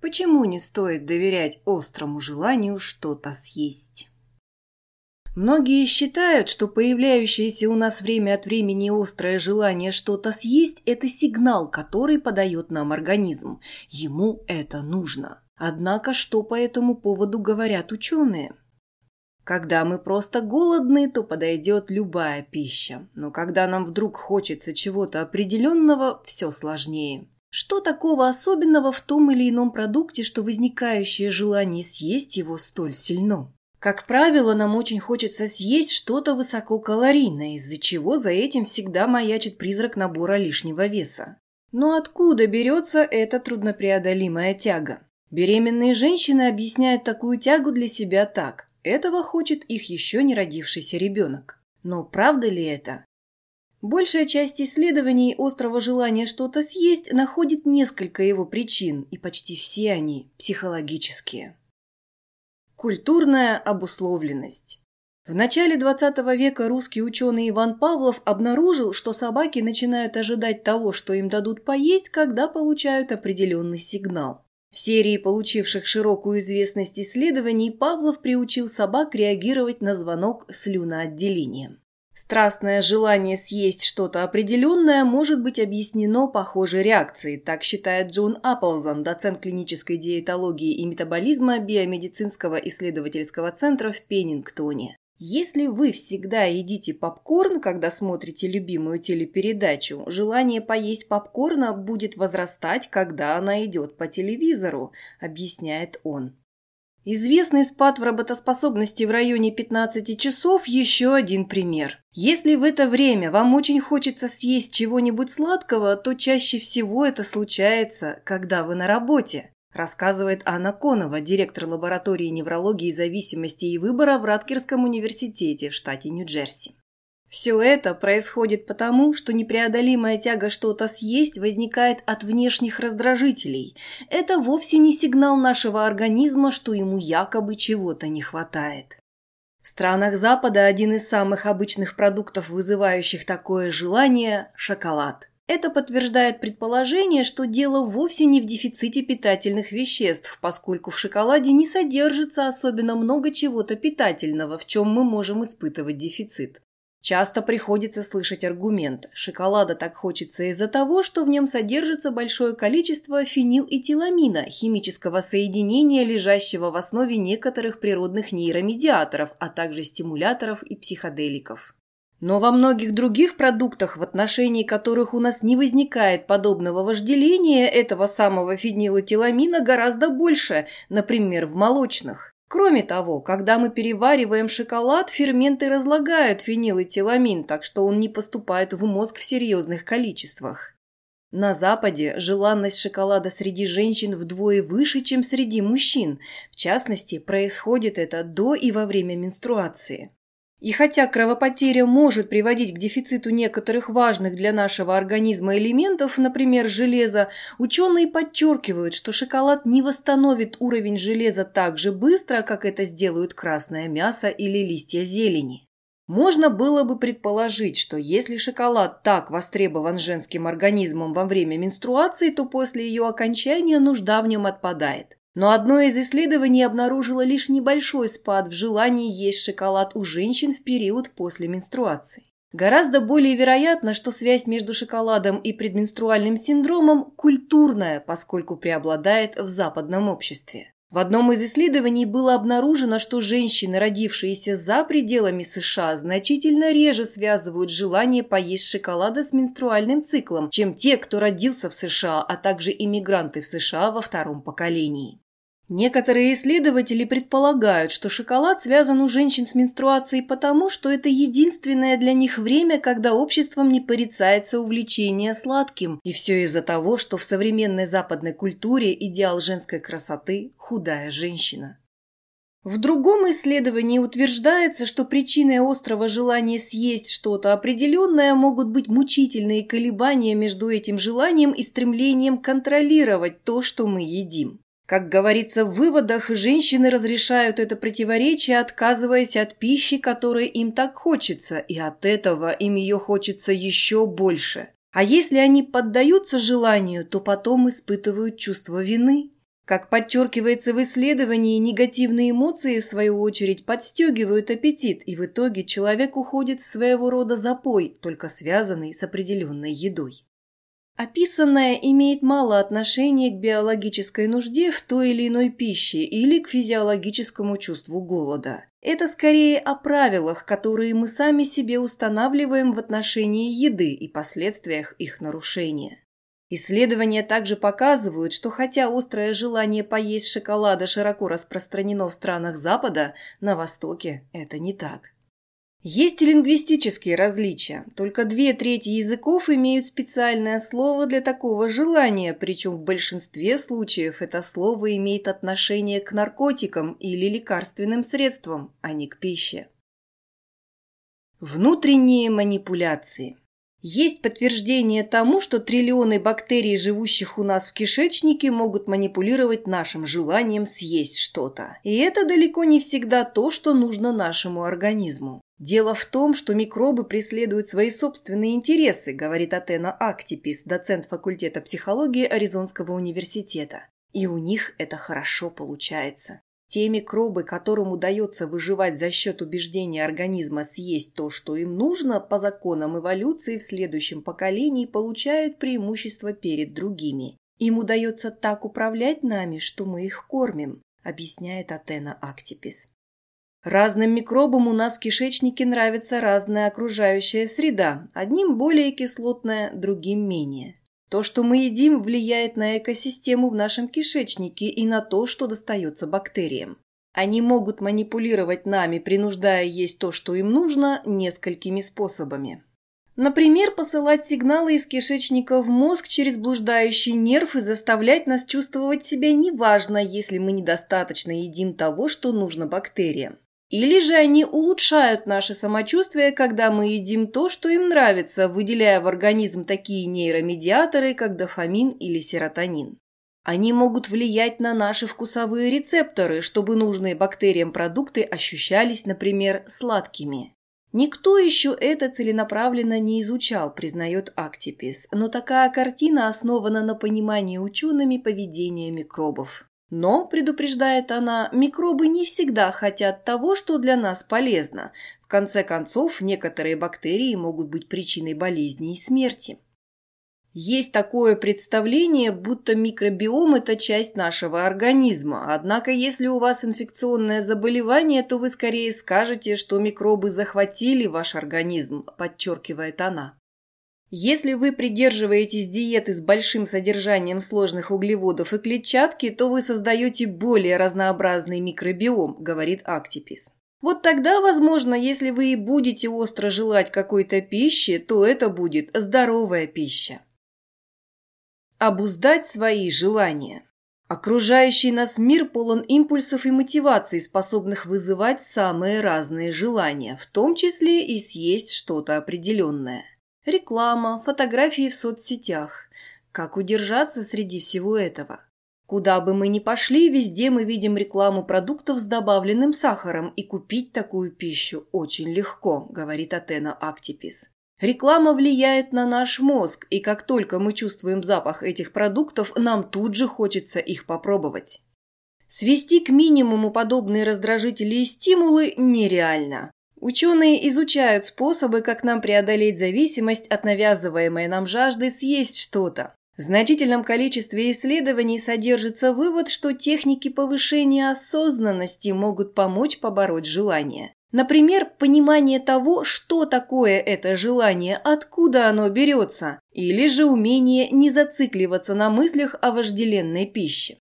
Почему не стоит доверять острому желанию что-то съесть? Многие считают, что появляющееся у нас время от времени острое желание что-то съесть – это сигнал, который подает нам организм. Ему это нужно. Однако что по этому поводу говорят ученые? Когда мы просто голодны, то подойдет любая пища. Но когда нам вдруг хочется чего-то определенного, все сложнее. Что такого особенного в том или ином продукте, что возникающее желание съесть его столь сильно? Как правило, нам очень хочется съесть что-то высококалорийное, из-за чего за этим всегда маячит призрак набора лишнего веса. Но откуда берется эта труднопреодолимая тяга? Беременные женщины объясняют такую тягу для себя так. Этого хочет их еще не родившийся ребенок. Но правда ли это? Большая часть исследований острого желания что-то съесть находит несколько его причин, и почти все они психологические. Культурная обусловленность. В начале XX века русский ученый Иван Павлов обнаружил, что собаки начинают ожидать того, что им дадут поесть, когда получают определенный сигнал. В серии получивших широкую известность исследований Павлов приучил собак реагировать на звонок слюноотделением. Страстное желание съесть что-то определенное может быть объяснено похожей реакцией, так считает Джон Апплзан, доцент клинической диетологии и метаболизма биомедицинского исследовательского центра в Пеннингтоне. Если вы всегда едите попкорн, когда смотрите любимую телепередачу, желание поесть попкорна будет возрастать, когда она идет по телевизору, объясняет он. Известный спад в работоспособности в районе 15 часов – еще один пример. Если в это время вам очень хочется съесть чего-нибудь сладкого, то чаще всего это случается, когда вы на работе, рассказывает Анна Конова, директор лаборатории неврологии зависимости и выбора в Раткерском университете в штате Нью-Джерси. Все это происходит потому, что непреодолимая тяга что-то съесть возникает от внешних раздражителей. Это вовсе не сигнал нашего организма, что ему якобы чего-то не хватает. В странах Запада один из самых обычных продуктов, вызывающих такое желание – шоколад. Это подтверждает предположение, что дело вовсе не в дефиците питательных веществ, поскольку в шоколаде не содержится особенно много чего-то питательного, в чем мы можем испытывать дефицит. Часто приходится слышать аргумент «шоколада так хочется из-за того, что в нем содержится большое количество фенилэтиламина, химического соединения, лежащего в основе некоторых природных нейромедиаторов, а также стимуляторов и психоделиков». Но во многих других продуктах, в отношении которых у нас не возникает подобного вожделения, этого самого фенилэтиламина гораздо больше, например, в молочных. Кроме того, когда мы перевариваем шоколад, ферменты разлагают фенилэтиламин, так что он не поступает в мозг в серьезных количествах. На Западе желанность шоколада среди женщин вдвое выше, чем среди мужчин. В частности, происходит это до и во время менструации. И хотя кровопотеря может приводить к дефициту некоторых важных для нашего организма элементов, например, железа, ученые подчеркивают, что шоколад не восстановит уровень железа так же быстро, как это сделают красное мясо или листья зелени. Можно было бы предположить, что если шоколад так востребован женским организмом во время менструации, то после ее окончания нужда в нем отпадает. Но одно из исследований обнаружило лишь небольшой спад в желании есть шоколад у женщин в период после менструации. Гораздо более вероятно, что связь между шоколадом и предменструальным синдромом культурная, поскольку преобладает в западном обществе. В одном из исследований было обнаружено, что женщины, родившиеся за пределами США, значительно реже связывают желание поесть шоколада с менструальным циклом, чем те, кто родился в США, а также иммигранты в США во втором поколении. Некоторые исследователи предполагают, что шоколад связан у женщин с менструацией потому, что это единственное для них время, когда обществом не порицается увлечение сладким, и все из-за того, что в современной западной культуре идеал женской красоты – худая женщина. В другом исследовании утверждается, что причиной острого желания съесть что-то определенное могут быть мучительные колебания между этим желанием и стремлением контролировать то, что мы едим. Как говорится в выводах, женщины разрешают это противоречие, отказываясь от пищи, которой им так хочется, и от этого им ее хочется еще больше. А если они поддаются желанию, то потом испытывают чувство вины. Как подчеркивается в исследовании, негативные эмоции, в свою очередь, подстегивают аппетит, и в итоге человек уходит в своего рода запой, только связанный с определенной едой. Описанное имеет мало отношения к биологической нужде в той или иной пище или к физиологическому чувству голода. Это скорее о правилах, которые мы сами себе устанавливаем в отношении еды и последствиях их нарушения. Исследования также показывают, что хотя острое желание поесть шоколада широко распространено в странах Запада, на Востоке это не так. Есть и лингвистические различия. Только две трети языков имеют специальное слово для такого желания, причем в большинстве случаев это слово имеет отношение к наркотикам или лекарственным средствам, а не к пище. Внутренние манипуляции. Есть подтверждение тому, что триллионы бактерий, живущих у нас в кишечнике, могут манипулировать нашим желанием съесть что-то. И это далеко не всегда то, что нужно нашему организму. Дело в том, что микробы преследуют свои собственные интересы, говорит Атена Актипис, доцент факультета психологии Аризонского университета. И у них это хорошо получается. Те микробы, которым удается выживать за счет убеждения организма съесть то, что им нужно, по законам эволюции в следующем поколении получают преимущество перед другими. Им удается так управлять нами, что мы их кормим, объясняет Атена Актипис. Разным микробам у нас в кишечнике нравится разная окружающая среда, одним более кислотная, другим менее. То, что мы едим, влияет на экосистему в нашем кишечнике и на то, что достается бактериям. Они могут манипулировать нами, принуждая есть то, что им нужно, несколькими способами. Например, посылать сигналы из кишечника в мозг через блуждающий нерв и заставлять нас чувствовать себя неважно, если мы недостаточно едим того, что нужно бактериям. Или же они улучшают наше самочувствие, когда мы едим то, что им нравится, выделяя в организм такие нейромедиаторы, как дофамин или серотонин. Они могут влиять на наши вкусовые рецепторы, чтобы нужные бактериям продукты ощущались, например, сладкими. Никто еще это целенаправленно не изучал, признает Актипис, но такая картина основана на понимании учеными поведения микробов. Но, предупреждает она, микробы не всегда хотят того, что для нас полезно. В конце концов, некоторые бактерии могут быть причиной болезни и смерти. Есть такое представление, будто микробиом – это часть нашего организма. Однако, если у вас инфекционное заболевание, то вы скорее скажете, что микробы захватили ваш организм, подчеркивает она. Если вы придерживаетесь диеты с большим содержанием сложных углеводов и клетчатки, то вы создаете более разнообразный микробиом, говорит Актипис. Вот тогда, возможно, если вы и будете остро желать какой-то пищи, то это будет здоровая пища. Обуздать свои желания. Окружающий нас мир полон импульсов и мотиваций, способных вызывать самые разные желания, в том числе и съесть что-то определенное. Реклама, фотографии в соцсетях. Как удержаться среди всего этого? Куда бы мы ни пошли, везде мы видим рекламу продуктов с добавленным сахаром, и купить такую пищу очень легко, говорит Атена Актипис. Реклама влияет на наш мозг, и как только мы чувствуем запах этих продуктов, нам тут же хочется их попробовать. Свести к минимуму подобные раздражители и стимулы нереально. Ученые изучают способы, как нам преодолеть зависимость от навязываемой нам жажды съесть что-то. В значительном количестве исследований содержится вывод, что техники повышения осознанности могут помочь побороть желание. Например, понимание того, что такое это желание, откуда оно берется, или же умение не зацикливаться на мыслях о вожделенной пище.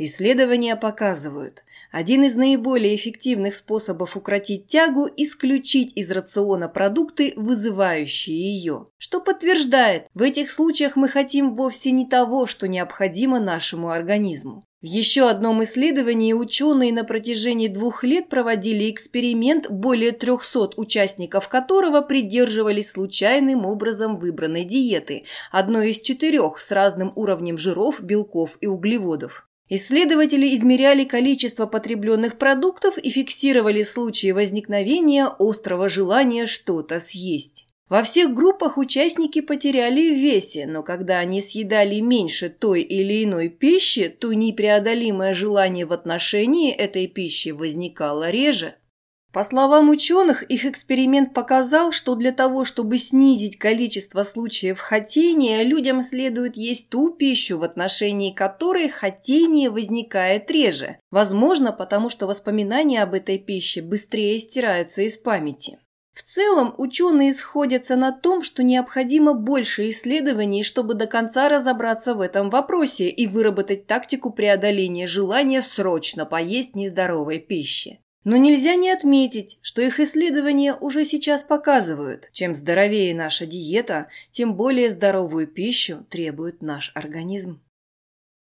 Исследования показывают, один из наиболее эффективных способов укротить тягу – исключить из рациона продукты, вызывающие ее. Что подтверждает, в этих случаях мы хотим вовсе не того, что необходимо нашему организму. В еще одном исследовании ученые на протяжении двух лет проводили эксперимент, более 300 участников которого придерживались случайным образом выбранной диеты, одной из четырех с разным уровнем жиров, белков и углеводов. Исследователи измеряли количество потребленных продуктов и фиксировали случаи возникновения острого желания что-то съесть. Во всех группах участники потеряли в весе, но когда они съедали меньше той или иной пищи, то непреодолимое желание в отношении этой пищи возникало реже. По словам ученых, их эксперимент показал, что для того, чтобы снизить количество случаев хотения, людям следует есть ту пищу, в отношении которой хотение возникает реже. Возможно, потому что воспоминания об этой пище быстрее стираются из памяти. В целом, ученые сходятся на том, что необходимо больше исследований, чтобы до конца разобраться в этом вопросе и выработать тактику преодоления желания срочно поесть нездоровой пищи. Но нельзя не отметить, что их исследования уже сейчас показывают, чем здоровее наша диета, тем более здоровую пищу требует наш организм.